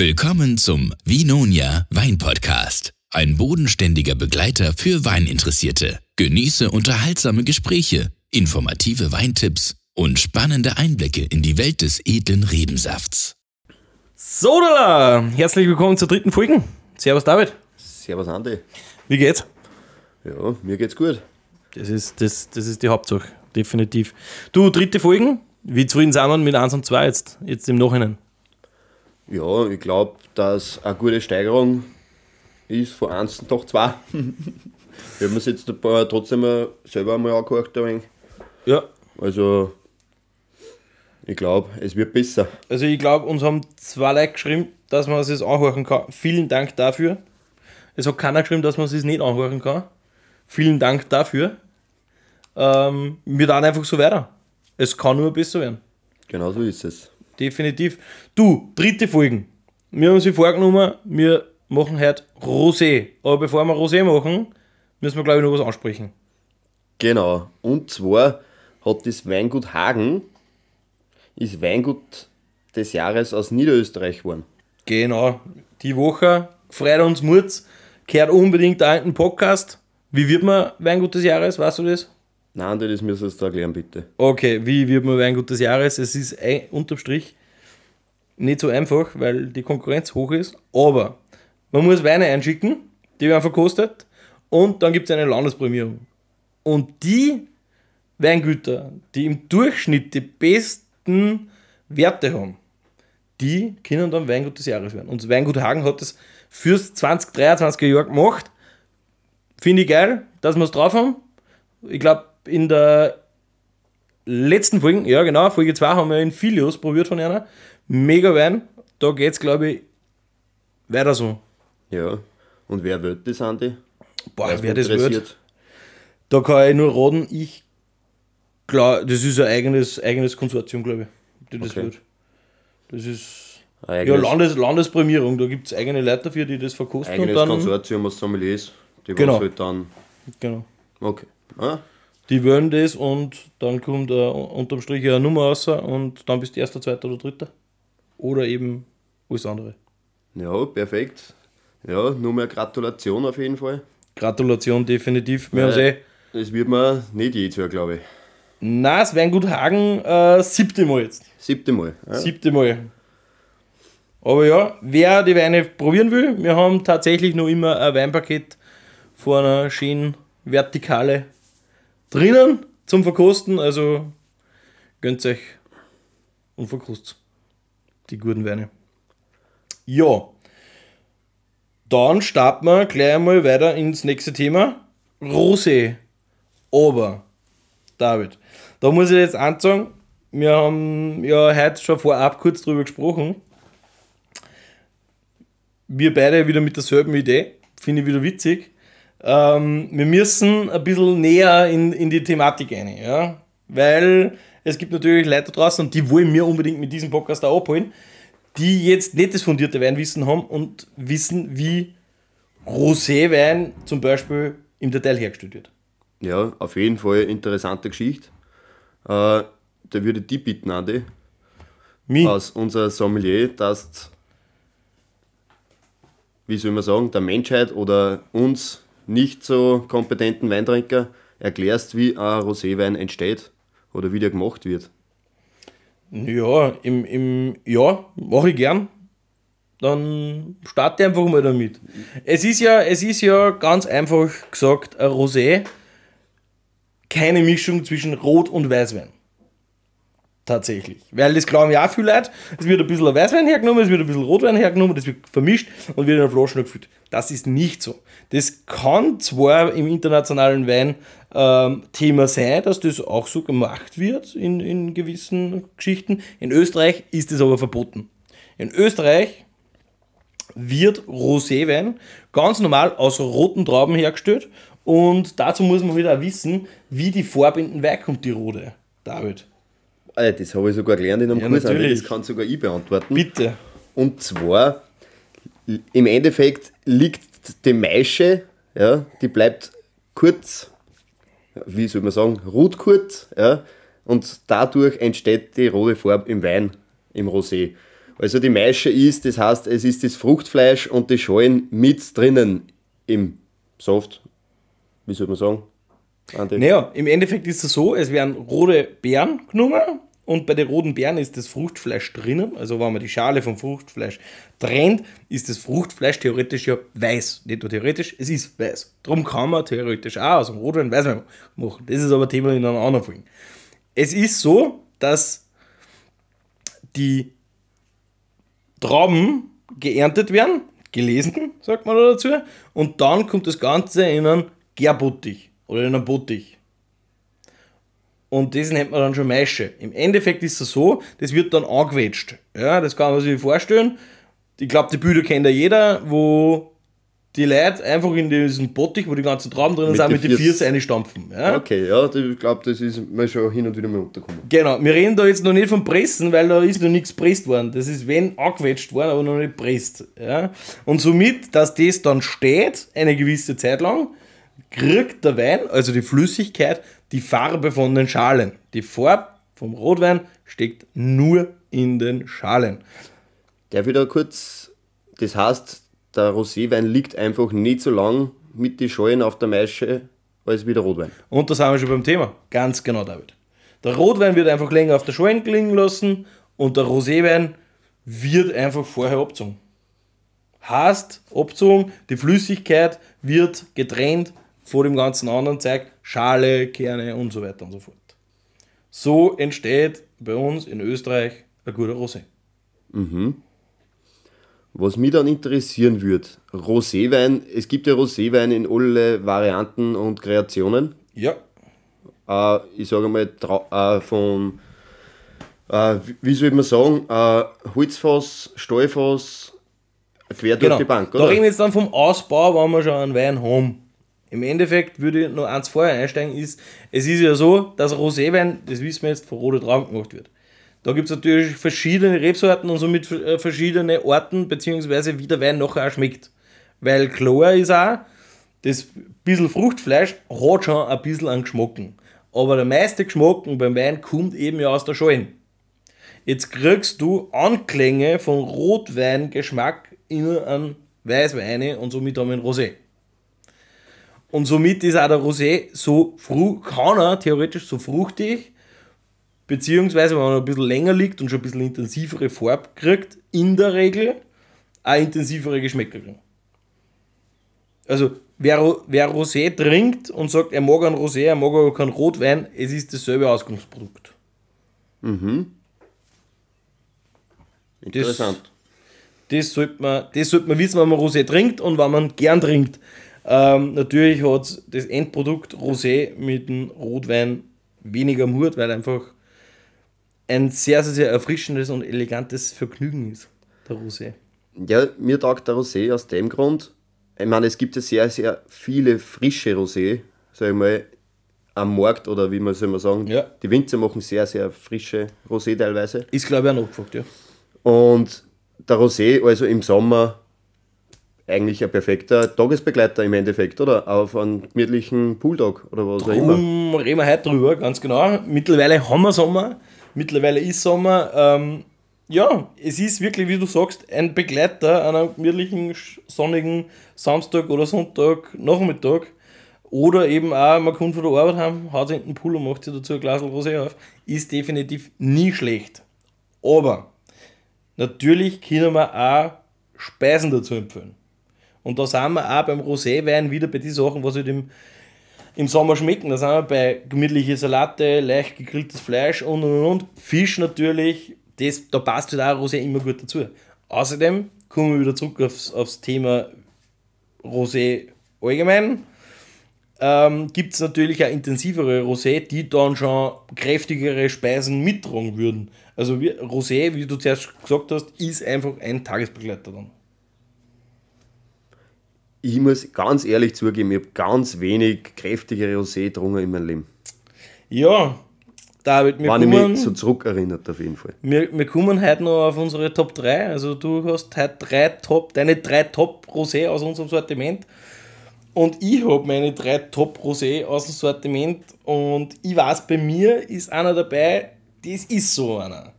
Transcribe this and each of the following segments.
Willkommen zum Vinonia Weinpodcast. Ein bodenständiger Begleiter für Weininteressierte. Genieße unterhaltsame Gespräche, informative Weintipps und spannende Einblicke in die Welt des edlen Rebensafts. Sodala! Herzlich willkommen zur dritten Folge. Servus David. Servus Andi. Wie geht's? Ja, mir geht's gut. Das ist, das, das ist die Hauptsache, definitiv. Du, dritte Folgen. Wie zufrieden sind wir mit 1 und 2 jetzt, jetzt im Nachhinein? Ja, ich glaube, dass eine gute Steigerung ist von 1 doch 2. ich habe mir jetzt ein paar trotzdem selber einmal angehört. Ein wenig. Ja. Also, ich glaube, es wird besser. Also ich glaube, uns haben zwei Leute geschrieben, dass man es das anhören kann. Vielen Dank dafür. Es hat keiner geschrieben, dass man es das nicht anhören kann. Vielen Dank dafür. Ähm, wir dann einfach so weiter. Es kann nur besser werden. Genau so ist es. Definitiv. Du, dritte Folgen. Wir haben uns vorgenommen, wir machen heute Rosé. Aber bevor wir Rosé machen, müssen wir, glaube ich, noch was ansprechen. Genau. Und zwar hat das Weingut Hagen, ist Weingut des Jahres aus Niederösterreich geworden. Genau. Die Woche freut uns Murz. Kehrt unbedingt da in den Podcast. Wie wird man Weingut des Jahres? Weißt du das? Nein, das müssen du erklären, bitte. Okay, wie wird man Weingut des Jahres? Es ist ein, unterm Strich nicht so einfach, weil die Konkurrenz hoch ist. Aber man muss Weine einschicken, die werden verkostet und dann gibt es eine Landesprämierung. Und die Weingüter, die im Durchschnitt die besten Werte haben, die können dann Weingut des Jahres werden. Und Weingut Hagen hat das fürs 2023er Jahr gemacht. Finde ich geil, dass wir es drauf haben. Ich glaube, in der letzten Folge, ja genau, Folge 2 haben wir in Filius probiert von einer. Mega Wein. Da geht es, glaube ich, weiter so. Ja. Und wer wird das, Andi? Boah, Weil's wer das wird, da kann ich nur raten, ich glaube, das ist ein eigenes, eigenes Konsortium, glaube ich, die das Okay. wird. Das ist Ein ja, eigenes, Landes, Landesprämierung, da gibt es eigene Leute dafür, die das verkosten eigenes und dann. Konsortium aus Sommeliers, die Genau. was halt dann. Genau. Okay. Ah, Die wollen das und dann kommt äh, unterm Strich eine Nummer raus und dann bist du erster, zweiter oder dritter. Oder eben alles andere. ja, perfekt. Ja, nur mehr Gratulation auf jeden Fall. Gratulation, definitiv. Wir haben eh. Das wird man nicht jedes Jahr, glaube ich. Nein, es Weingut Hagen, äh, siebte Mal jetzt. Siebte Mal. Ja? Siebte Mal. Aber ja, wer die Weine probieren will, wir haben tatsächlich noch immer ein Weinpaket vor einer schönen Vertikale drinnen zum Verkosten. Also gönnt euch und verkostet die guten Weine. Ja, dann starten wir gleich einmal weiter ins nächste Thema. Rosé. Aber, David, da muss ich jetzt ansagen, wir haben ja heute schon vorab kurz drüber gesprochen. Wir beide wieder mit derselben Idee. Finde ich wieder witzig. Ähm, wir müssen ein bisschen näher in, in die Thematik rein. Ja? Weil es gibt natürlich Leute draußen und die wollen mir unbedingt mit diesem Podcast auch abholen, die jetzt nicht das fundierte Weinwissen haben und wissen, wie Roséwein zum Beispiel im Detail hergestellt wird. Ja, auf jeden Fall interessante Geschichte. Äh, da würde ich die bitten, Andi, Mich? aus unser Sommelier, dass du, wie soll man sagen, der Menschheit oder uns nicht so kompetenten Weintrinker erklärst, wie ein Roséwein entsteht oder wie der gemacht wird. Ja, im, im ja, mache ich gern. Dann starte einfach mal damit. Es ist ja, es ist ja ganz einfach gesagt, ein Rosé, keine Mischung zwischen Rot und Weißwein. Tatsächlich. Weil das glauben ja auch viele Leute. Es wird ein bisschen ein Weißwein hergenommen, es wird ein bisschen Rotwein hergenommen, das wird vermischt und wird in einer Flasche gefüllt. Das ist nicht so. Das kann zwar im internationalen Wein ähm, Thema sein, dass das auch so gemacht wird in, in gewissen Geschichten. In Österreich ist das aber verboten. In Österreich wird Roséwein ganz normal aus roten Trauben hergestellt und dazu muss man wieder wissen, wie die Farbe in die rote. David, Äh, Das habe ich sogar gelernt in einem Ja, Kurs, natürlich. das kann sogar ich beantworten. bitte. Und zwar, im Endeffekt liegt die Maische, ja, die bleibt kurz, wie soll man sagen, ruht kurz, ja, und dadurch entsteht die rote Farbe im Wein, im Rosé. Also die Maische ist, das heißt, es ist das Fruchtfleisch und die Schalen mit drinnen im Soft. Wie soll man sagen? Naja, im Endeffekt ist es so, es werden rote Beeren genommen und bei den roten Beeren ist das Fruchtfleisch drinnen. Also wenn man die Schale vom Fruchtfleisch trennt, ist das Fruchtfleisch theoretisch ja weiß. Nicht nur theoretisch, es ist weiß. Darum kann man theoretisch auch aus dem Rotwein Weißwein machen. Das ist aber Thema in einer anderen Folge. Es ist so, dass die Trauben geerntet werden, gelesen, sagt man da dazu, und dann kommt das Ganze in einen Gärbottich oder in einen Bottich. Und das nennt man dann schon Maische. Im Endeffekt ist es so, das wird dann angequetscht. Ja, das kann man sich vorstellen. Ich glaube, die Bilder kennt ja jeder, wo die Leute einfach in diesen Bottich, wo die ganzen Trauben drin Mit sind, die mit den Viers- einstampfen. Ja? Okay, ja, ich glaube, das ist mir schon hin und wieder mal untergekommen. Genau, wir reden da jetzt noch nicht vom Pressen, weil da ist noch nichts presst worden. Das ist wenn angequetscht worden, aber noch nicht presst. Ja? Und somit, dass das dann steht, eine gewisse Zeit lang, kriegt der Wein, also die Flüssigkeit, die Farbe von den Schalen. Die Farbe vom Rotwein steckt nur in den Schalen. Ich da kurz, das heißt, der Roséwein liegt einfach nicht so lang mit den Schalen auf der Maische als wie der Rotwein. Und da sind wir schon beim Thema. Ganz genau, David. Der Rotwein wird einfach länger auf der Schalen klingen lassen und der Roséwein wird einfach vorher abgezogen. Heißt, abgezogen, die Flüssigkeit wird getrennt vor dem ganzen anderen Zeug, Schale, Kerne und so weiter und so fort. So entsteht bei uns in Österreich ein guter Rosé. Was mich dann interessieren würde, Roséwein, es gibt ja Roséwein in alle Varianten und Kreationen. Ja, Äh, ich sage mal, äh, von, äh, wie- soll man sagen, äh, Holzfass, Stahlfass, quer durch genau. die Bank, Da oder? reden wir jetzt dann vom Ausbau, wenn wir schon einen Wein haben. Im Endeffekt würde ich noch eins vorher einsteigen, ist, es ist ja so, dass Roséwein, das wissen wir jetzt, von rote Trauben gemacht wird. Da gibt es natürlich verschiedene Rebsorten und somit äh, verschiedene Orten, beziehungsweise wie der Wein nachher auch schmeckt. Weil klar ist auch, das bisschen Fruchtfleisch hat schon ein bisschen an Geschmacken. Aber der meiste Geschmack beim Wein kommt eben ja aus der Schalen. Jetzt kriegst du Anklänge von Rotweingeschmack in einen Weißwein und somit haben wir einen Rosé. Und somit ist auch der Rosé so fru kann er theoretisch so fruchtig, beziehungsweise wenn er ein bisschen länger liegt und schon ein bisschen intensivere Farbe kriegt, in der Regel auch intensivere Geschmäcker kriegen. Also wer, wer Rosé trinkt und sagt, er mag einen Rosé, er mag aber keinen Rotwein, es ist dasselbe Ausgangsprodukt. Interessant. Das sollte man, das sollte man wissen, wenn man Rosé trinkt und wenn man gern trinkt. Ähm, natürlich hat das Endprodukt Rosé mit dem Rotwein weniger am Hut, weil einfach ein sehr, sehr, sehr erfrischendes und elegantes Vergnügen ist, der Rosé. Ja, mir taugt der Rosé aus dem Grund, ich meine, es gibt ja sehr, sehr viele frische Rosé, sag ich mal, am Markt oder wie man soll man sagen. Ja. Die Winzer machen sehr, sehr frische Rosé teilweise. Ist, glaube ich, auch nachgefragt, ja. Und der Rosé, also im Sommer, eigentlich ein perfekter Tagesbegleiter im Endeffekt, oder? Auf einen gemütlichen Pooltag oder was auch immer. Reden wir heute drüber, ganz genau. Mittlerweile haben wir Sommer, mittlerweile ist Sommer. Ähm, ja, es ist wirklich, wie du sagst, ein Begleiter an einem gemütlichen, sonnigen Samstag oder Sonntag, Nachmittag. Oder eben auch, man kommt von der Arbeit heim, haut sich in den Pool und macht sich dazu ein Glas Rosé auf. Ist definitiv nie schlecht. Aber natürlich können wir auch Speisen dazu empfehlen. Und da sind wir auch beim Roséwein wieder bei den Sachen, was halt im, im Sommer schmecken. Da sind wir bei gemütliche Salate, leicht gegrilltes Fleisch und und und. Fisch natürlich, das, da passt halt auch Rosé immer gut dazu. Außerdem kommen wir wieder zurück aufs, aufs Thema Rosé allgemein. Ähm, Gibt es natürlich auch intensivere Rosé, die dann schon kräftigere Speisen mittragen würden. Also wie, Rosé, wie du zuerst gesagt hast, ist einfach ein Tagesbegleiter dann. Ich muss ganz ehrlich zugeben, ich habe ganz wenig kräftigere Rosé getrunken in meinem Leben. Ja, David, wir Wenn ich kommen, mich so zurückerinnert, auf jeden Fall. wir, wir kommen heute noch auf unsere Top 3. Also du hast heute drei Top, deine drei Top Rosé aus unserem Sortiment. Und ich habe meine drei Top Rosé aus dem Sortiment. Und ich weiß, bei mir ist einer dabei, das ist so einer.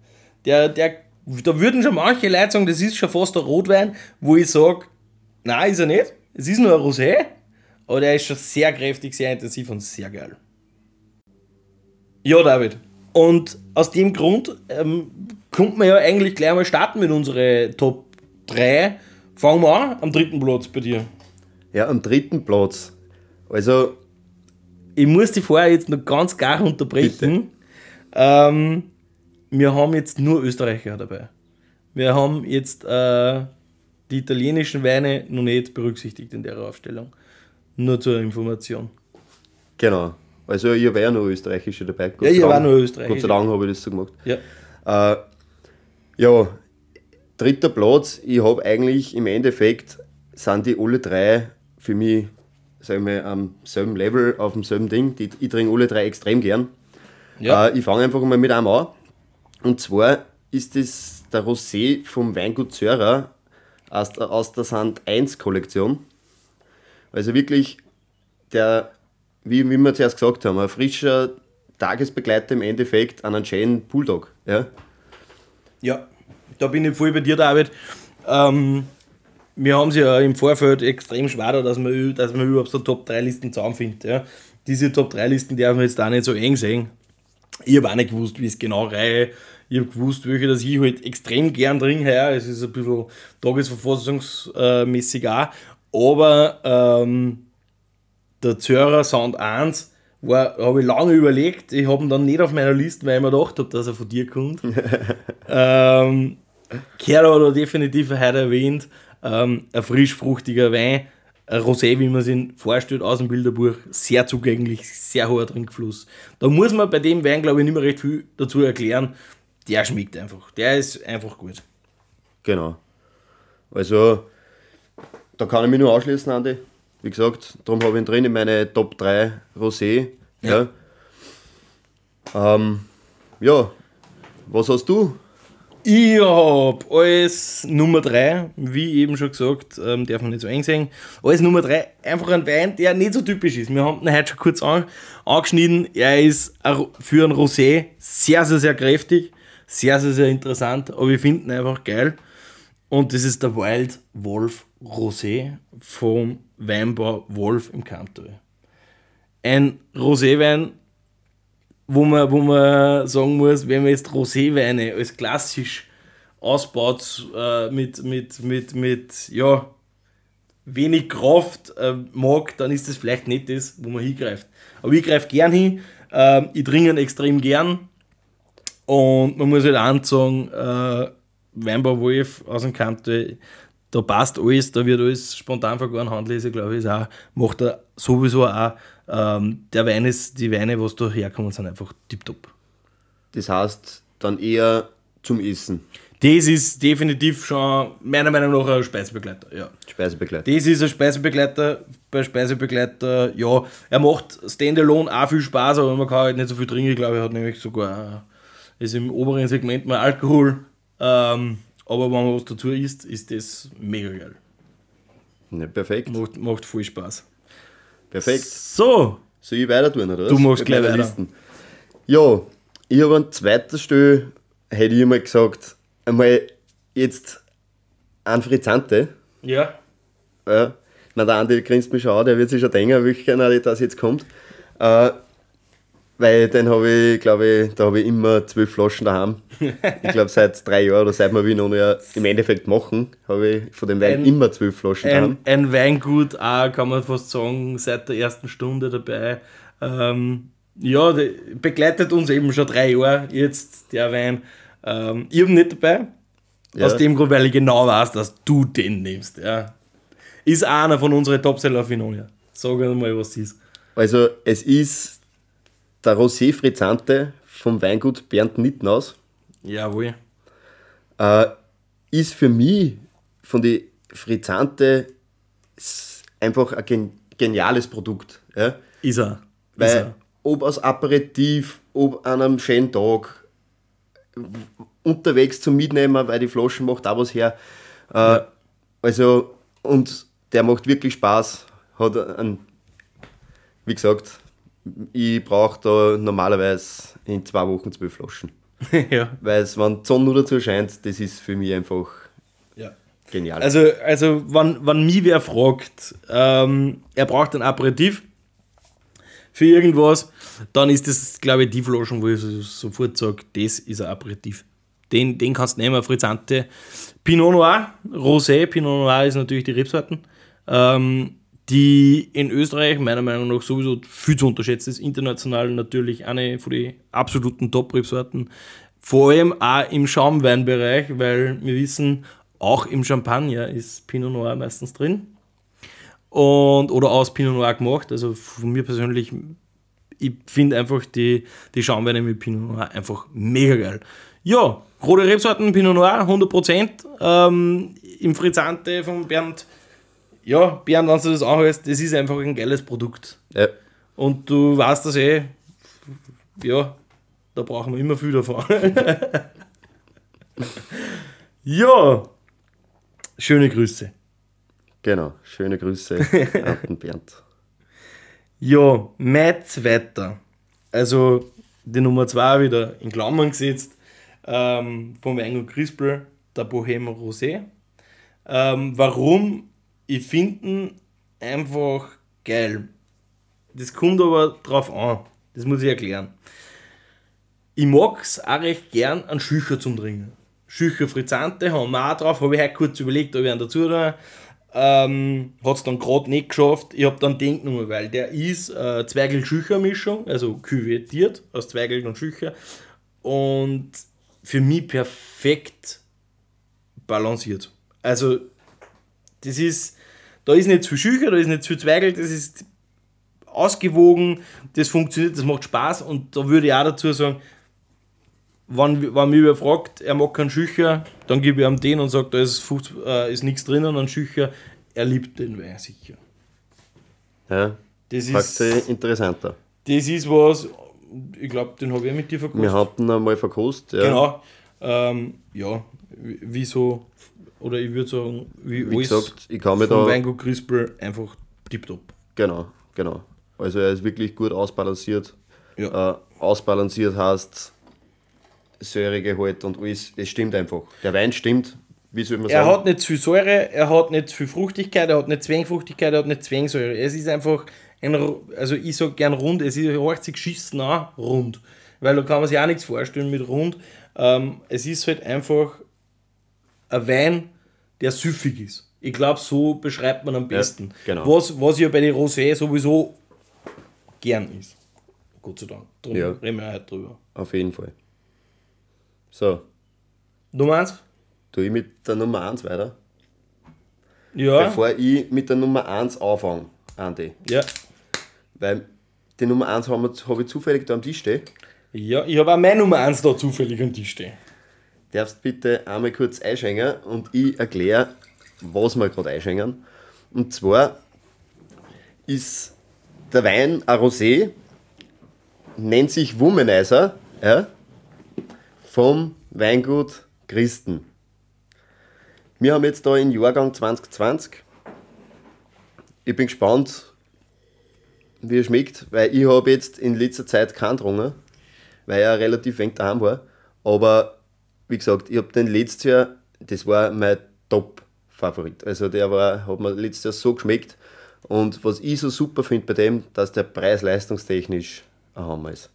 Der, der Da würden schon manche Leute sagen, das ist schon fast ein Rotwein, wo ich sage, nein, ist er nicht. Es ist nur ein Rosé, aber der ist schon sehr kräftig, sehr intensiv und sehr geil. Ja, David. Und aus dem Grund ähm, kommt man ja eigentlich gleich mal starten mit unseren Top 3. Fangen wir an am dritten Platz bei dir. Ja, am dritten Platz. Also. Ich muss die vorher jetzt noch ganz gar unterbrechen. Ähm, wir haben jetzt nur Österreicher dabei. Wir haben jetzt äh, die italienischen Weine noch nicht berücksichtigt in der Aufstellung. Nur zur Information. Genau. Also ihr wäre ja noch österreichische dabei. Gott ja, ihr war nur österreichisch. Gott sei Dank habe ich das so gemacht. Ja. Äh, ja, dritter Platz. Ich habe eigentlich im Endeffekt sind die alle drei für mich, sagen wir, am selben Level, auf demselben Ding. Die, ich trinke alle drei extrem gern. Ja. Äh, ich fange einfach mal mit einem an. Und zwar ist das der Rosé vom Weingut Zörer aus der, aus der Sand 1 Kollektion. Also wirklich der, wie, wie wir zuerst gesagt haben, ein frischer Tagesbegleiter im Endeffekt an einen schönen Bulldog. Ja, ja da bin ich voll bei dir, David. Ähm, wir haben sie ja im Vorfeld extrem schwer, dass man, dass man überhaupt so Top 3 Listen zusammenfindet. Ja. Diese Top 3 Listen dürfen wir jetzt auch nicht so eng sehen. Ich habe auch nicht gewusst, wie es genau reihe. Ich habe gewusst, welche das ich halt extrem gern trinke. Ja. Es ist ein bisschen tagesverfassungsmäßig auch. Aber ähm, der Zörer Sound 1 habe ich lange überlegt. Ich habe ihn dann nicht auf meiner Liste, weil ich mir gedacht habe, dass er von dir kommt. ähm, Kerl hat er definitiv heute erwähnt. Ähm, ein frisch fruchtiger Wein, ein Rosé, wie man es sich vorstellt, aus dem Bilderbuch, sehr zugänglich, sehr hoher Trinkfluss. Da muss man bei dem Wein, glaube ich, nicht mehr recht viel dazu erklären. Der schmeckt einfach. Der ist einfach gut. Genau. Also, da kann ich mich nur anschließen, Andi. Wie gesagt, darum habe ich ihn drin in meine Top 3 Rosé. Ja. Ja, ähm, ja. was hast du? Ich habe als Nummer 3, wie eben schon gesagt, ähm, darf man nicht so eng sehen, als Nummer 3 einfach ein Wein, der nicht so typisch ist. Wir haben ihn heute schon kurz an, angeschnitten. Er ist für ein Rosé sehr, sehr, sehr kräftig, sehr, sehr, sehr interessant, aber wir finden einfach geil. Und das ist der Wild Wolf Rosé vom Weinbau Wolf im Kantal. Ein Roséwein, wo man, wo man sagen muss, wenn man jetzt Roséweine als klassisch ausbaut, äh, mit, mit, mit, mit ja, wenig Kraft äh, mag, dann ist das vielleicht nicht das, wo man hingreift. Aber ich greife gern hin, äh, ich trinke ihn extrem gern und man muss halt auch sagen, äh, Weinbau Wolf aus dem Kanto, da passt alles, da wird alles spontan vergoren, Handlese, glaube ich, ist auch, macht er sowieso auch. Ähm, der Wein ist, die Weine, was da herkommen, sind einfach tiptop. Das heißt, dann eher zum Essen. Das ist definitiv schon meiner Meinung nach ein Speisebegleiter. Ja. Speisebegleiter. Das ist ein Speisebegleiter. Bei Speisebegleiter, ja, er macht Standalone auch viel Spaß, aber man kann halt nicht so viel trinken. Ich glaube, er hat nämlich sogar, ist im oberen Segment mal Alkohol ähm, aber wenn man was dazu isst, ist das mega geil. Ja, perfekt. Macht, macht voll Spaß. Perfekt. So. Soll ich weiter tun, oder? Du machst gleich weiter. Listen. Ja, ich habe an zweiter Stelle, hätte ich mal gesagt, einmal jetzt ein Frizzante. Ja. Ja. Na, der Andi grinst mich schon an, der wird sich schon denken, wie gerne das jetzt kommt. Äh, weil den habe ich, glaube ich, da habe ich immer zwölf Flaschen daheim. ich glaube, seit drei Jahren oder seit wir Wien noch ja im Endeffekt machen, habe ich von dem Wein ein, immer zwölf Flaschen daheim. Ein Weingut auch, kann man fast sagen, seit der ersten Stunde dabei. Ähm, ja, begleitet uns eben schon drei Jahre jetzt der Wein. Ähm, ich habe nicht dabei. Ja. Aus dem Grund, weil ich genau weiß, dass du den nimmst. Ja. Ist einer von unseren Topseller auf Vinonia. Sag mal, was es ist. Also, es ist der Rosé Frizzante vom Weingut Bernd Nittenhaus. Jawohl. Äh, ist für mich von den Frizzante einfach ein geniales Produkt. Ja? Ist er. Weil, ist er. ob als Aperitif, ob an einem schönen Tag, unterwegs zum Mitnehmen, weil die Flaschen macht auch was her. Äh, ja. Also, und der macht wirklich Spaß. Hat einen, wie gesagt, ich brauche da normalerweise in zwei Wochen zwölf Flaschen. ja. Weil es, wenn die Sonne nur dazu scheint, das ist für mich einfach ja. genial. Also, also wenn, wenn mich wer fragt, ähm, er braucht ein Aperitif für irgendwas, dann ist das, glaube ich, die Flaschen, wo ich so, sofort sage, das ist ein Aperitif. Den, den kannst du nehmen, Frizzante. Pinot Noir, Rosé, Pinot Noir ist natürlich die Rebsorten, ähm, die in Österreich meiner Meinung nach sowieso viel zu unterschätzen ist. International natürlich eine von den absoluten Top-Rebsorten. Vor allem auch im Schaumweinbereich, weil wir wissen, auch im Champagner ist Pinot Noir meistens drin. Und, oder aus Pinot Noir gemacht. Also von mir persönlich, ich finde einfach die, die Schaumweine mit Pinot Noir einfach mega geil. Ja, rote Rebsorten, Pinot Noir, 100%. Ähm, Im Frizzante von Bernd. Ja, Bernd, wenn du das anhörst, das ist einfach ein geiles Produkt. ja. Und du weißt das eh, ja, da brauchen wir immer viel davon. ja, schöne Grüße. Genau. Schöne Grüße an den Bernd. Ja, mein zweiter. Also die Nummer 2 wieder in Klammern gesetzt. Ähm, vom Weingut Crispel, der Bohème Rosé. Ähm, warum? Ich finde ihn einfach geil. Das kommt aber drauf an. Das muss ich erklären. Ich mag es auch recht gern, einen Schücher zum Trinken. Schücher Frizzante haben wir auch drauf. Habe ich heute kurz überlegt, ob ich einen dazu tue. Ähm, hat es dann gerade nicht geschafft. Ich habe dann denkt nur, weil der ist äh, Zweigel-Schücher-Mischung, also küvettiert aus Zweigel und Schücher. Und für mich perfekt balanciert. Also, das ist, da ist nicht zu Schücher, da ist nicht zu viel Zweigel, das ist ausgewogen, das funktioniert, das macht Spaß und da würde ich auch dazu sagen, wenn, wenn mich wer fragt, er mag keinen Schücher, dann gebe ich ihm den und sage, da ist, 50, äh, ist nichts drinnen an Schücher, er liebt den Wein sicher. Ja. Das ist, interessanter. das ist was, ich glaube, den habe ich mit dir verkostet. Wir hatten ihn einmal verkostet. Ja. Genau. Ähm, ja, wie- wieso, oder ich würde sagen, wie, Wie gesagt, ich kann mir da. Weingut Crispel einfach tipptopp. Genau, genau. Also er ist wirklich gut ausbalanciert. Ja. Äh, ausbalanciert heißt Säuregehalt und alles. Es stimmt einfach. Der Wein stimmt. Wie soll man Er sagen? hat nicht zu viel Säure, er hat nicht zu viel Fruchtigkeit, er hat nicht Zwängfruchtigkeit, er hat nicht Zwängsäure. Es ist einfach ein, also ich sage gern rund, es ist 80 geschissen auch rund. Weil da kann man sich auch nichts vorstellen mit rund. Ähm, es ist halt einfach ein Wein, der süffig ist. Ich glaube, so beschreibt man am besten. genau. Was, was ja bei den Rosé sowieso gern ist. Gott sei Dank. Darum Ja. reden wir heute drüber. Auf jeden Fall. So, Nummer eins? tue ich mit der Nummer 1 weiter. Ja. Bevor ich mit der Nummer 1 anfange, Andi. ja. Weil die Nummer 1 habe hab ich zufällig da am Tisch stehen. Ja, ich habe auch meine Nummer 1 da zufällig am Tisch stehen. Darfst bitte einmal kurz einschenken und ich erkläre, was wir gerade einschenken. Und zwar ist der Wein ein Rosé, nennt sich Womanizer, ja, vom Weingut Christen. Wir haben jetzt da in Jahrgang 2020. Ich bin gespannt, wie er schmeckt, weil ich habe jetzt in letzter Zeit keinen getrunken, weil er relativ wenig daheim war. Aber wie gesagt, ich habe den letztes Jahr, das war mein Top-Favorit. Also der war, hat mir letztes Jahr so geschmeckt. Und was ich so super finde bei dem, dass der preis-leistungstechnisch ein Hammer ist.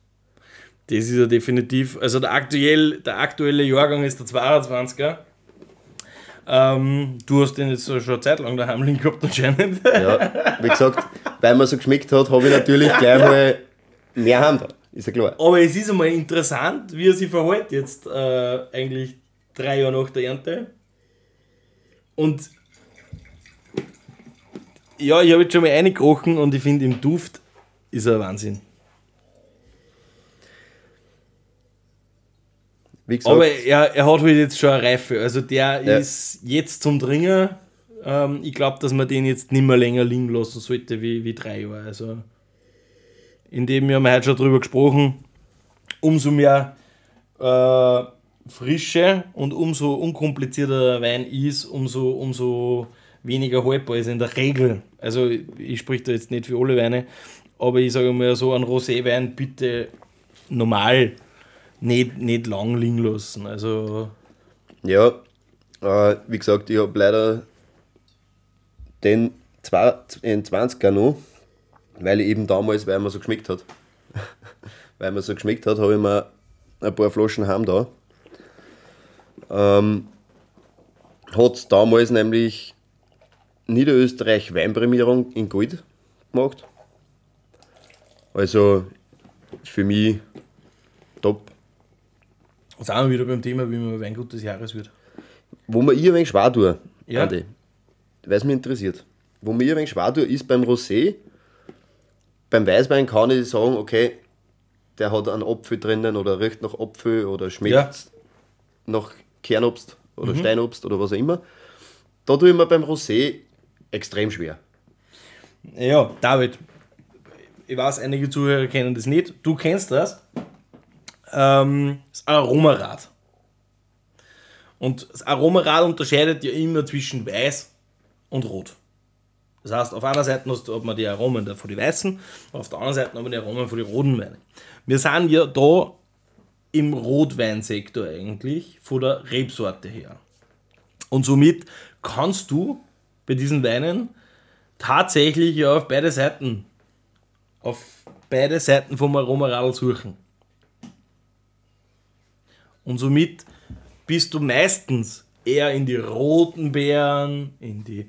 Das ist ja definitiv, also der, aktuell, der aktuelle Jahrgang ist der 22er. Ähm, du hast den jetzt schon eine Zeit lang daheim liegen gehabt anscheinend. Ja, wie gesagt, weil mir so geschmeckt hat, habe ich natürlich gleich mal mehr Hand. Ist ja klar. Aber es ist einmal interessant, wie er sich verhält jetzt äh, eigentlich drei Jahre nach der Ernte. Und ja, ich habe jetzt schon mal reingerochen und ich finde im Duft ist er Wahnsinn. Gesagt, Aber er, er hat halt jetzt schon eine Reife. Also der Ja. ist jetzt zum Dringen. Ähm, ich glaube, dass man den jetzt nicht mehr länger liegen lassen sollte wie, wie drei Jahre. Also in dem wir haben heute schon drüber gesprochen. Umso mehr äh, Frische und umso unkomplizierter der Wein ist, umso, umso weniger haltbar ist in der Regel. Also ich spreche da jetzt nicht für alle Weine, aber ich sage mal so, ein Roséwein bitte normal nicht, nicht lang liegen lassen. Also, Ja, äh, wie gesagt, ich habe leider den 20er noch, weil ich eben damals, weil mir so geschmeckt hat, weil mir so geschmeckt hat, habe ich mir ein paar Flaschen heim da. Ähm, hat damals nämlich Niederösterreich Weinprämierung in Gold gemacht. Also für mich top. jetzt sind wir wieder beim Thema, wie man Weingut des Jahres wird. Wo mir ich ein wenig schwer tue, Ja. Weil es mich interessiert. Wo mir ich ein wenig schwer tue, ist beim Rosé. Beim Weißwein kann ich sagen, okay, der hat einen Apfel drinnen oder riecht nach Apfel oder schmeckt Ja. nach Kernobst oder Steinobst oder was auch immer. Da tue ich mir beim Rosé extrem schwer. Ja, David, ich weiß, einige Zuhörer kennen das nicht. Du kennst das. Ähm, das Aromarad. Und das Aromarad unterscheidet ja immer zwischen weiß und rot. Das heißt, auf einer Seite hat man die Aromen von den weißen, auf der anderen Seite haben wir die Aromen von den roten Weinen. Wir sind ja da im Rotweinsektor eigentlich, von der Rebsorte her. Und somit kannst du bei diesen Weinen tatsächlich ja auf beide Seiten, auf beide Seiten vom Aromaradl suchen. Und somit bist du meistens eher in die roten Beeren, in die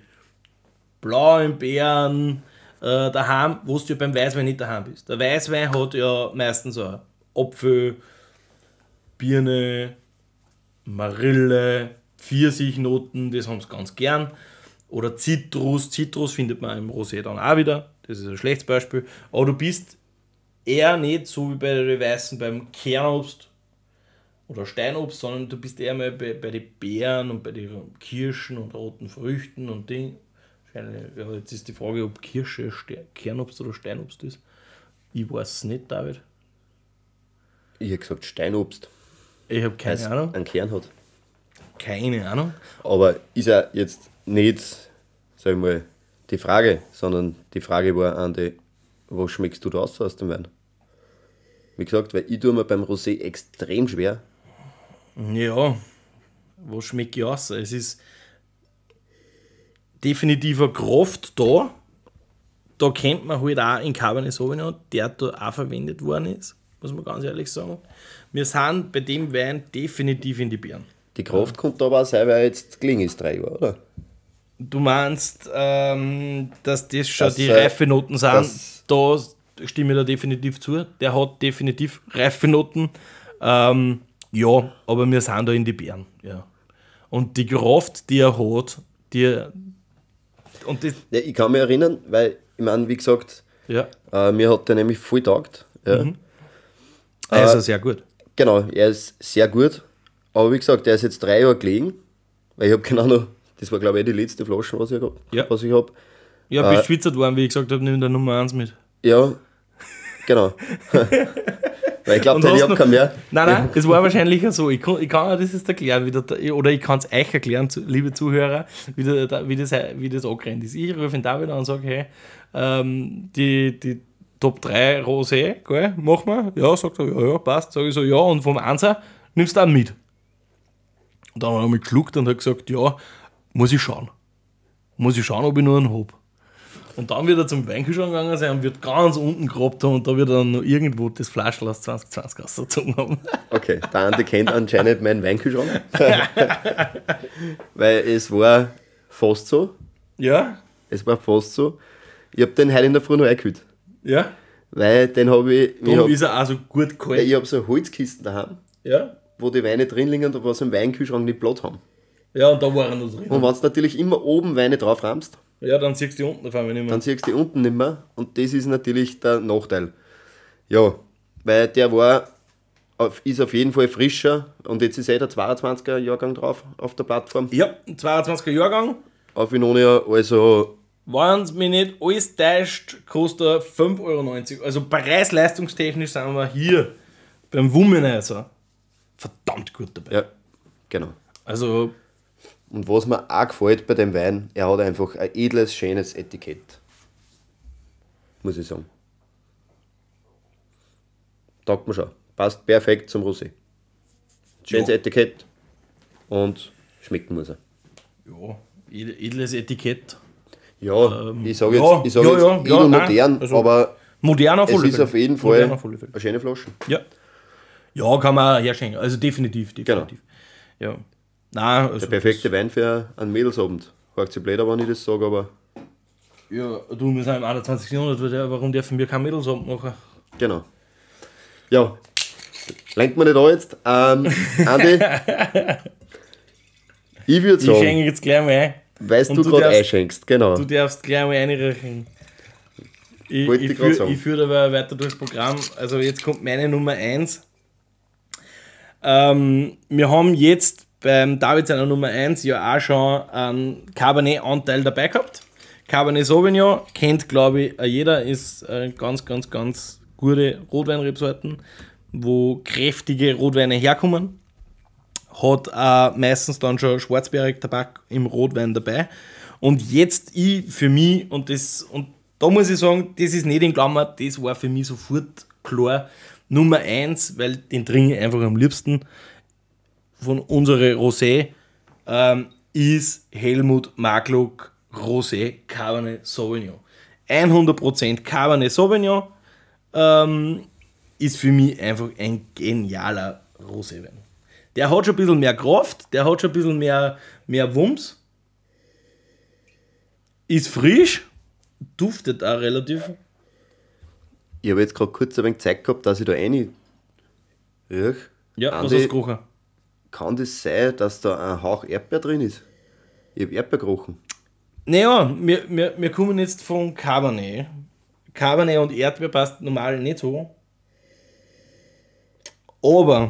blauen Beeren äh, daheim, wo du ja beim Weißwein nicht daheim bist. Der Weißwein hat ja meistens so Apfel, Birne, Marille, Pfirsichnoten, das haben sie ganz gern. Oder Zitrus. Zitrus findet man im Rosé dann auch wieder. Das ist ein schlechtes Beispiel. Aber du bist eher nicht so wie bei den Weißen beim Kernobst oder Steinobst, sondern du bist eher mal bei, bei den Beeren und bei den Kirschen und roten Früchten und Ding. Wahrscheinlich, ja, jetzt ist die Frage, ob Kirsche Kernobst oder Steinobst ist. Ich weiß es nicht, David. Ich habe gesagt Steinobst, Ich habe keine Ahnung. einen Kern hat. Keine Ahnung. Aber ist ja jetzt nicht, sag ich mal, die Frage, sondern die Frage war an die, was schmeckst du da aus aus dem Wein? Wie gesagt, weil ich tue mir beim Rosé extrem schwer. Ja, was schmeckt ich aus? Es ist definitiv eine Kraft da. Da kennt man halt auch in Cabernet Sauvignon, der da auch verwendet worden ist, muss man ganz ehrlich sagen. Wir sind bei dem Wein definitiv in die Beeren. Die Kraft kommt aber auch sein, weil jetzt gelingen ist drei Jahre, oder? Du meinst, ähm, dass das schon Das, die äh, Reifenoten sind? das- da stimme ich da definitiv zu. Der hat definitiv Reifenoten. Ähm, ja, aber wir sind da in die Beeren. Ja. Und die Kraft, die er hat, die. Und das, Ja, ich kann mich erinnern, weil, ich meine, wie gesagt, ja, äh, mir hat der nämlich voll taugt. Ja. also sehr gut. Genau, er ist sehr gut. Aber wie gesagt, der ist jetzt drei Jahre gelegen, weil ich habe genau noch, das war glaube ich die letzte Flasche, was ich, hab- Ja. was ich habe. Ja, Äh, bist schwitzert worden, wie ich gesagt habe, nimm der Nummer 1 mit. Ja, genau. weil ich glaube, ich habe keinen mehr. Nein, nein, es war wahrscheinlich so. Ich kann, ich kann euch das jetzt erklären, wie der, oder ich kann es euch erklären, liebe Zuhörer, wie, der, wie, das, wie das angerannt ist. Ich rufe den David an und sage, hey, ähm, die, die Top 3 Rosé, gell, mach mal. Ja, sagt er, ja, ja, passt. Sag ich so, ja, und vom Einser nimmst du einen mit. Und dann hat er mich geschluckt und hat gesagt, ja, muss ich schauen. Muss ich schauen, ob ich nur einen habe. Und dann wird er zum Weinkühlschrank gegangen sein und wird ganz unten gegrabt haben und da wird er dann noch irgendwo das Flaschel aus 2020 rausgezogen haben. Okay, der Andi kennt anscheinend meinen Weinkühlschrank. weil es war fast so. Ja, Es war fast so. Ich habe den heute in der Früh noch eingekühlt. ja. Weil den habe ich. Ich Darum habe ist er auch so gut kalt. ich hab so Holzkisten daheim, Ja. wo die Weine drin liegen und was im Weinkühlschrank nicht Platz haben. ja, und da war er noch drin. Und wenn du natürlich immer oben Weine drauf rammst, Ja, dann siehst du die unten auf einmal nicht mehr. dann siehst du die unten nicht mehr. Und das ist natürlich der Nachteil. Ja, weil der war, auf, ist auf jeden Fall frischer. Und jetzt ist eh der 22er Jahrgang drauf auf der Plattform. Ja, 22er Jahrgang. Auf Vinonia, also Wenn es mich nicht alles täuscht, kostet er 5,90 Euro. Also preis-leistungstechnisch sind wir hier beim Womanizer verdammt gut dabei. ja, genau. Also, Und was mir auch gefällt bei dem Wein, er hat einfach ein edles, schönes Etikett. Muss ich sagen. Taugt mir schon. passt perfekt zum Rosé. Schönes Ja. Etikett und schmecken muss er. Ja, ed- edles Etikett. Ja, ich sage jetzt, ja, ich sag ja, jetzt ja, edel ja, nein, modern, also aber Modern auf es ist auf jeden Fall eine schöne Flasche. Ja. Ja, kann man herschenken. Also definitiv, definitiv. Ja. Nein, also Der perfekte Wein für einen Mädelsabend. Hört sich blöd, wenn ich das sage, aber Ja, du, wir sind im 21. Jahrhundert, warum dürfen wir kein Mädelsabend machen? genau. Ja, lenkt man nicht an jetzt. Ähm, Andi, ich würde Ich sagen, schenke jetzt gleich mal ein. weißt du du gerade einschenkst, genau. Du darfst gleich mal einreichen. Ich, Wollte ich, ich sagen. ich führe aber weiter durchs Programm. Also jetzt kommt meine Nummer 1. Ähm, wir haben jetzt beim David seiner Nummer 1 ja auch schon einen Cabernet-Anteil dabei gehabt. Cabernet Sauvignon kennt, glaube ich, jeder, ist äh, ganz, ganz, ganz gute Rotweinrebsorten, wo kräftige Rotweine herkommen hat auch meistens dann schon schwarzbeerig Tabak im Rotwein dabei. Und jetzt ich für mich, und das, und da muss ich sagen, das ist nicht in Klammer, das war für mich sofort klar. Nummer eins, weil den trinke ich einfach am liebsten von unsere Rosé, ähm, ist Helmut Marklock Rosé Cabernet Sauvignon. 100% Cabernet Sauvignon ähm, ist für mich einfach ein genialer Roséwein. Der hat schon ein bisschen mehr Kraft, der hat schon ein bisschen mehr, mehr Wumms. Ist frisch, duftet auch relativ. Ich habe jetzt gerade kurz ein wenig Zeit gehabt, dass ich da rein. Ja, was Andi, hast du gerochen? Kann das sein, dass da ein Hauch Erdbeer drin ist? Ich habe Erdbeer gerochen. Naja, wir, wir, wir kommen jetzt von Cabernet. Cabernet und Erdbeer passt normal nicht so. Aber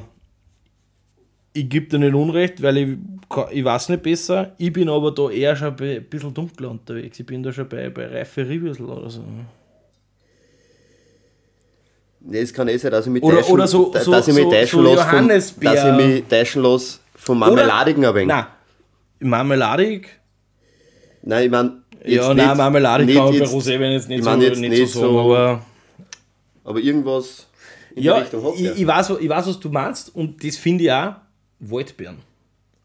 ich gebe dir nicht Unrecht, weil ich, ich weiß nicht besser. Ich bin aber da eher schon ein bisschen dunkler unterwegs. Ich bin da schon bei, bei reife Riebüssel oder so. Es kann eh sein, dass ich mich Oder- täuschen, oder so- so- dass ich mich so- täuschen so vom, dass ich mich täuschen lasse vom Marmeladigen wenig. Nein, marmeladig. Nein, ich meine, Ja, nein, marmeladig kann man bei jetzt, Roséwein jetzt nicht, ich so, mein jetzt nicht, nicht so sagen, so- aber... aber irgendwas in Ja, die Richtung hat ich, der. ich, weiß, ich weiß, was du meinst und das finde ich auch Waldbeeren.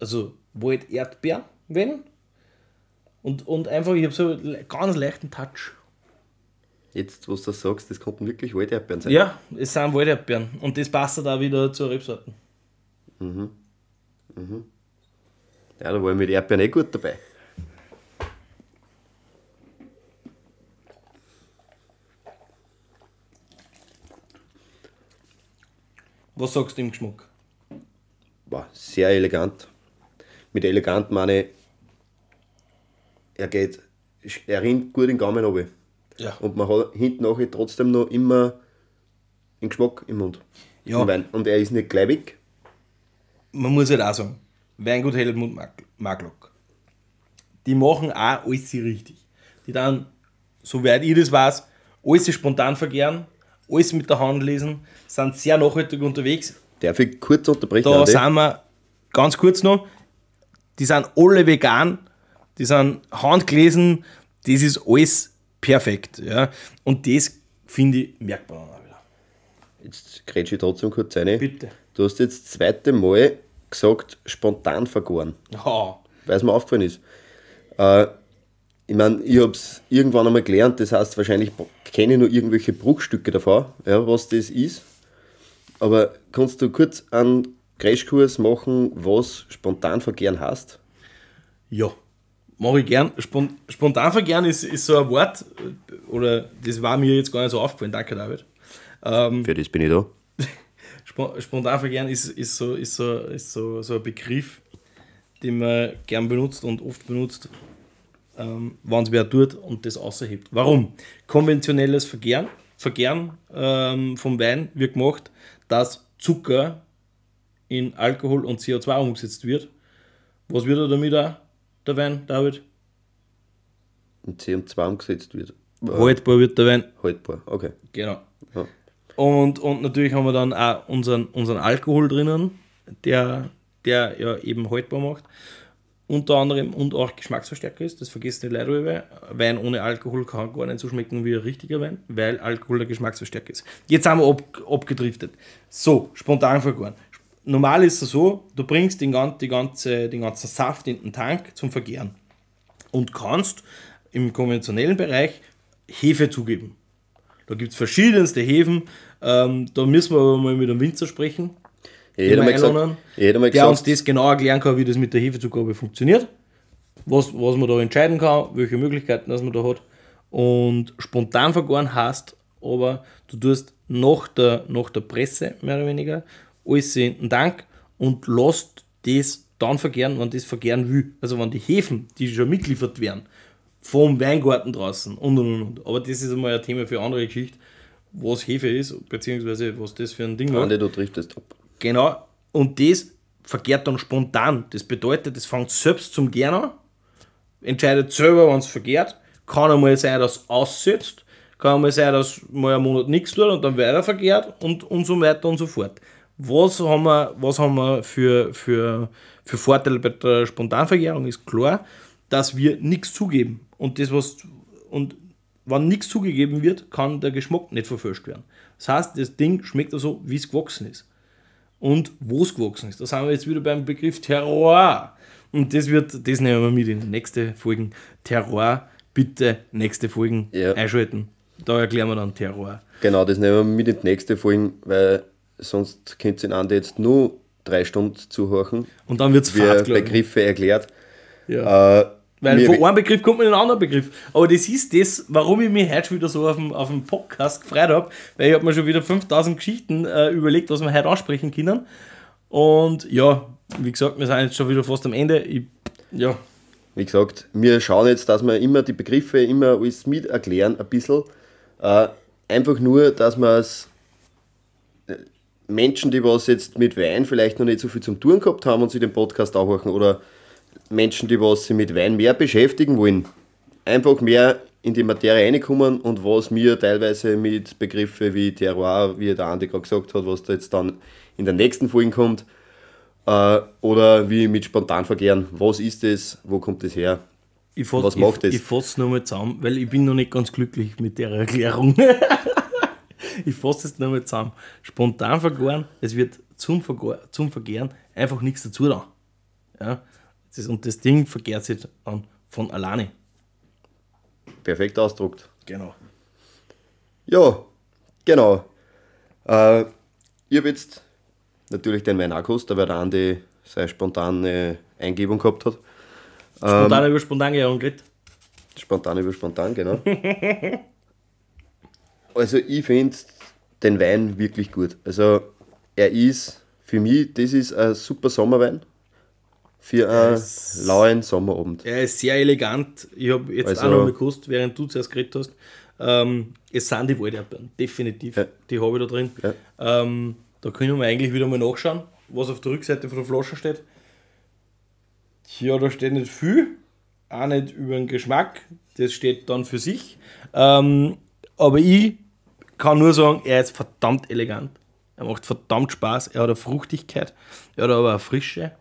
Also Walderdbeeren, wenn. Und, und einfach, ich habe so einen ganz leichten Touch. Jetzt, wo du sagst, das könnten wirklich alte Erdbeeren sein. Ja, es sind Walderdbeeren und das passt da wieder zur Rebsorten. Ja, da waren mit Erdbeeren eh gut dabei. Was sagst du im Geschmack? War sehr elegant. Mit elegant meine ich, er geht, er rinnt gut in den Gaumen runter. Ja. Und man hat hinten nachher trotzdem noch immer den Geschmack im Mund. Ja. Im Wein. Und er ist nicht gleich weg. Man muss halt auch sagen, Weingut Helmut Mag- Maglock. Die machen auch alles richtig. Die dann, soweit ich das weiß, alles spontan verkehren, alles mit der Hand lesen, sind sehr nachhaltig unterwegs. Darf ich kurz unterbrechen? Da Andi? sind wir ganz kurz noch, die sind alle vegan, die sind handgelesen, das ist alles perfekt. Ja. Und das, finde ich, merkt man dann auch wieder. Jetzt grätsche ich trotzdem kurz rein. Bitte. Du hast jetzt das zweite Mal gesagt, spontan vergoren, Ja, weil es mir aufgefallen ist. Äh, ich meine, ich habe es irgendwann einmal gelernt, das heißt, wahrscheinlich kenne ich nur irgendwelche Bruchstücke davon, ja, was das ist. Aber kannst du kurz einen Crashkurs machen, was spontan vergären heißt? Ja, mache ich gern. Spon spontan vergern ist, ist so ein Wort, oder das war mir jetzt gar nicht so aufgefallen, danke David. Für das bin ich da. Spo spontan vergern ist, ist, so, ist, so, ist so, so ein Begriff, den man gern benutzt und oft benutzt, ähm, wenn es wer tut und das außerhebt. Warum? Konventionelles Vergären, Vergären ähm, vom Wein wird gemacht, dass Zucker in Alkohol und CO2 umgesetzt wird. Was wird er damit auch, der Wein, David? Und CO2 umgesetzt wird. Äh, Haltbar wird der Wein. haltbar, okay. Genau. Ja. Und, und natürlich haben wir dann auch unseren, unseren Alkohol drinnen, der, der ja eben haltbar macht. unter anderem und auch Geschmacksverstärker ist. Das vergessen die Leute über. Wein ohne Alkohol kann gar nicht so schmecken wie ein richtiger Wein, weil Alkohol der Geschmacksverstärker ist. Jetzt haben wir ab, abgedriftet. So, spontan vergoren. Normal ist es so, du bringst den, die ganze, den ganzen Saft in den Tank zum Vergären und kannst im konventionellen Bereich Hefe zugeben. Da gibt es verschiedenste Hefen. Ähm, da müssen wir aber mal mit einem Winzer sprechen. Ich hätte mal gesagt, ich hätte mal der uns gesagt das genau erklären kann, wie das mit der Hefezugabe funktioniert, was, was man da entscheiden kann, welche Möglichkeiten das man da hat. Und spontan vergoren heißt aber, du tust nach der, nach der Presse, mehr oder weniger, alles in den Tank und lässt das dann vergären, wenn das vergären will. Also wenn die Hefen, die schon mitgeliefert werden, vom Weingarten draußen und und und. und. Aber das ist einmal ein Thema für eine andere Geschichte, was Hefe ist, beziehungsweise was das für ein Ding war. Du driftest ab. Genau. Und das vergärt dann spontan. Das bedeutet, das fängt selbst zum Gern an, entscheidet selber, wann es vergärt. Kann einmal sein, dass es aussetzt. Kann einmal sein, dass mal einen Monat nichts tut und dann weiter vergärt und, und so weiter und so fort. Was haben wir, was haben wir für, für, für Vorteile bei der Spontanvergärung? Ist klar, dass wir nichts zugeben. Und das, was, und wenn nichts zugegeben wird, kann der Geschmack nicht verfälscht werden. Das heißt, das Ding schmeckt also, wie es gewachsen ist und wo es gewachsen ist. Da sind wir jetzt wieder beim Begriff Terroir. Und das wird, das nehmen wir mit in die nächste Folgen. Terroir, bitte nächste Folgen Ja. einschalten. Da erklären wir dann Terroir. Genau, das nehmen wir mit in die nächste Folge, weil sonst könnt ihr den Andi jetzt nur drei Stunden zuhören, Und dann wird es Fahrt, glaub ich. Begriffe erklärt. Ja. Äh, Weil von einem Begriff kommt man in einen anderen Begriff. Aber das ist das, warum ich mich heute schon wieder so auf dem, auf dem Podcast gefreut habe, weil ich habe mir schon wieder 5000 Geschichten äh, überlegt, was wir heute ansprechen können. Und ja, wie gesagt, wir sind jetzt schon wieder fast am Ende. Ich, ja, Wie gesagt, wir schauen jetzt, dass wir immer die Begriffe immer alles mit erklären, ein bisschen. Äh, einfach nur, dass wir es Menschen, die was jetzt mit Wein vielleicht noch nicht so viel zum Tun gehabt haben und sich den Podcast auch machen oder Menschen, die was sich mit Wein mehr beschäftigen wollen, einfach mehr in die Materie reinkommen und was mir teilweise mit Begriffen wie Terroir, wie der Andi gerade gesagt hat, was da jetzt dann in der nächsten Folge kommt, äh, oder wie mit Spontanverkehren. Was ist das? Wo kommt das her? Ich fass, Was macht ich, das? Ich fasse nochmal zusammen, weil ich bin noch nicht ganz glücklich mit der Erklärung. ich fasse es nochmal zusammen. Spontan vergoren, es wird zum, Vergo zum Vergären einfach nichts dazu da. Ja? Das ist, und das Ding vergärt sich dann von alleine. Perfekt ausdruckt. Genau. Ja, genau. Äh, ich habe jetzt natürlich den Wein auch gekostet, weil der Andi seine spontane Eingebung gehabt hat. Spontan über spontan gegangen. Spontan über spontan, genau. also ich finde den Wein wirklich gut. Also er ist für mich, das ist ein super Sommerwein für einen ist- lauen Sommerabend. Er ist sehr elegant. Ich habe jetzt Also- auch noch mal gekostet, während du zuerst geredet hast. Ähm, es sind die Walderdbeeren, definitiv. Ja. Die habe ich da drin. Ja. Ähm, da können wir eigentlich wieder mal nachschauen, was auf der Rückseite von der Flasche steht. Ja, da steht nicht viel, auch nicht über den Geschmack. Das steht dann für sich. Ähm, aber ich kann nur sagen, er ist verdammt elegant. Er macht verdammt Spaß. Er hat eine Fruchtigkeit, er hat aber eine Frische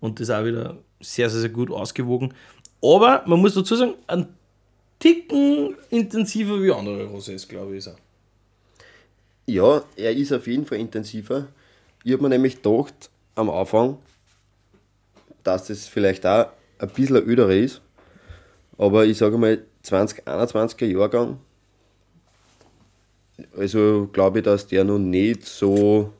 und das auch wieder sehr, sehr, sehr gut ausgewogen. Aber man muss dazu sagen, ein Ticken intensiver wie andere Rosés, glaube ich. Ist er. Ja, er ist auf jeden Fall intensiver. Ich habe mir nämlich gedacht am Anfang, dass das vielleicht auch ein bisschen öderer ist. Aber ich sage mal, 2021er Jahrgang, also glaube ich, dass der noch nicht so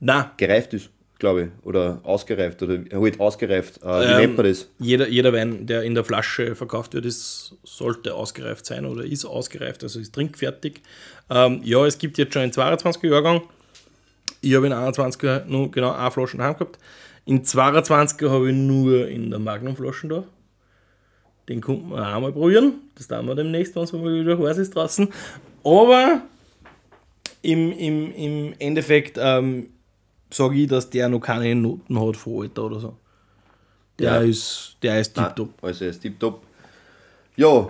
Nein, gereift ist, glaube ich. Oder ausgereift, oder halt ausgereift. Äh, wie Ähm, nennt man das? Jeder, jeder Wein, der in der Flasche verkauft wird, ist, sollte ausgereift sein oder ist ausgereift, also ist trinkfertig. Ähm, ja, es gibt jetzt schon einen 22er Jahrgang. Ich habe in 21er nur genau eine Flasche daheim gehabt. In 22er habe ich nur in der Magnumflaschen da. Den könnte man auch mal probieren. Das tun wir demnächst, wenn es mal wieder heiß ist draußen. Aber im, im, im Endeffekt ähm, sage ich, dass der noch keine Noten hat von Alter oder so. Der Ja. ist, der ist Nein, tiptop. Also er ist tipptopp. Ja,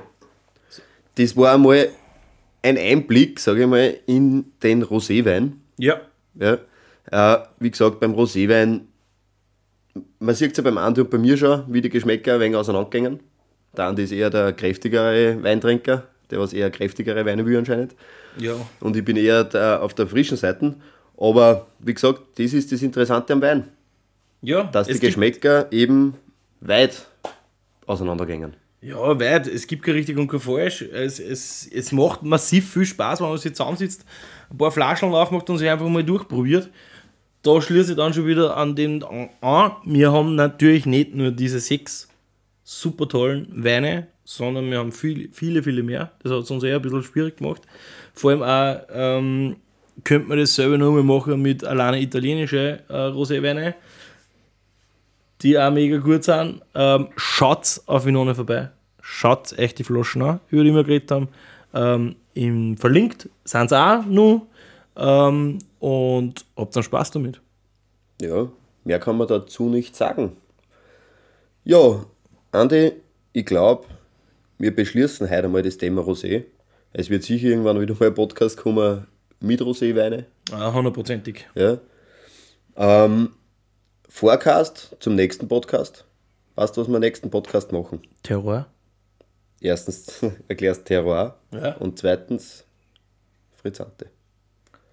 das war einmal ein Einblick, sage ich mal, in den Roséwein. Ja. Ja. Äh, wie gesagt, beim Roséwein man sieht es ja beim Andi und bei mir schon, wie die Geschmäcker ein wenig auseinandergehen. Der Andi ist eher der kräftigere Weintrinker, der was eher kräftigere Weine will anscheinend. Ja. Und ich bin eher der, auf der frischen Seite. Aber wie gesagt, das ist das Interessante am Wein, Ja, dass die Geschmäcker eben weit auseinandergehen. Ja, weit. Es gibt kein richtig und kein falsch. Es, es, es macht massiv viel Spaß, wenn man sich zusammensitzt, ein paar Flaschen aufmacht und sich einfach mal durchprobiert. Da schließe ich dann schon wieder an den an. Wir haben natürlich nicht nur diese sechs super tollen Weine, sondern wir haben viel, viele, viele mehr. Das hat es uns eher ein bisschen schwierig gemacht. Vor allem auch ähm, könnte man das selber noch mal machen mit alleine italienische äh, Roséweine die auch mega gut sind. Ähm, schaut auf Vinone vorbei. Schaut echt die Flaschen an, über die wir geredet haben. Ähm, im, verlinkt sind sie auch noch. Ähm, und habt dann Spaß damit. Ja, mehr kann man dazu nicht sagen. Ja, Andi, ich glaube, wir beschließen heute einmal das Thema Rosé. Es wird sicher irgendwann wieder mal ein Podcast kommen mit Roséweine. Ah, hundertprozentig. Ja. Ähm, Forecast zum nächsten Podcast. Weißt du, was wir nächsten Podcast machen? Terror. Erstens erklärst Terroir Ja. und zweitens Frizzante.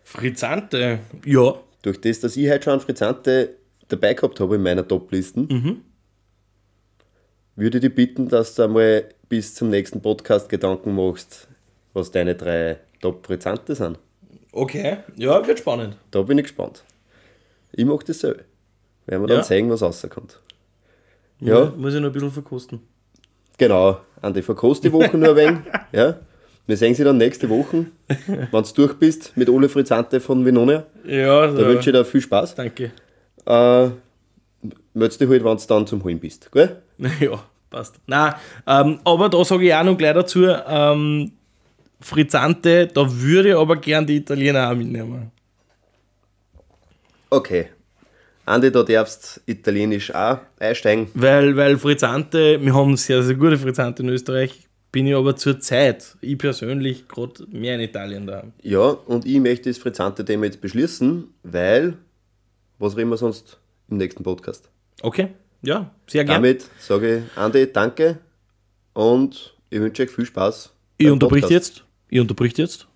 Frizzante. Ja. Durch das, dass ich heute schon Frizzante dabei gehabt habe in meiner Top-Listen, würde ich dich bitten, dass du einmal bis zum nächsten Podcast Gedanken machst, was deine drei Top-Frizzante sind. Okay. Ja, wird spannend. Da bin ich gespannt. Ich mache das selber. Werden wir dann Ja. sehen, was rauskommt. Ja. Muss ich noch ein bisschen verkosten. Genau, an die verkost die Woche nur ein wenig. Ja. Wir sehen sie dann nächste Woche, wenn du durch bist mit Ole Frizzante von Vinonia. Ja, Da wünsche ich dir viel Spaß. Danke. Äh, meldest dich halt, wenn du dann zum Holen bist. Gell? Ja, passt. Nein, ähm, aber da sage ich auch noch gleich dazu, ähm, Frizzante, da würde ich aber gern die Italiener auch mitnehmen. Okay. Andi, da darfst du italienisch auch einsteigen. Weil, weil Frizzante, wir haben sehr, sehr gute Frizzante in Österreich, bin ich aber zur Zeit, ich persönlich, gerade mehr in Italien da. Ja, und ich möchte das Frizzante-Thema jetzt beschließen, weil, was reden wir sonst im nächsten Podcast? Okay, ja, sehr gerne. Damit sage ich, Andi, danke und ich wünsche euch viel Spaß. Ich beim unterbrich Podcast. jetzt. Ich unterbrich jetzt.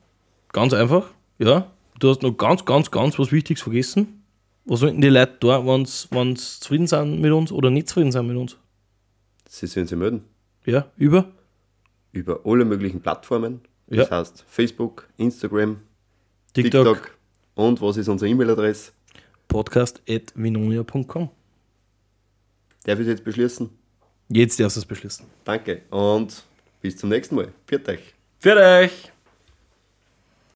Ganz einfach. Ja. Du hast noch ganz, ganz, ganz was Wichtiges vergessen. Was sollten die Leute da, wenn sie zufrieden sind mit uns oder nicht zufrieden sind mit uns? Sie sollen sich melden. Ja, über? Über alle möglichen Plattformen. Das Ja. heißt Facebook, Instagram, TikTok, TikTok. Und was ist unsere E-Mail-Adresse? podcast.vinonia.com. Darf ich jetzt beschließen? Jetzt darfst du es beschließen. Danke und bis zum nächsten Mal. Viert euch. Für euch!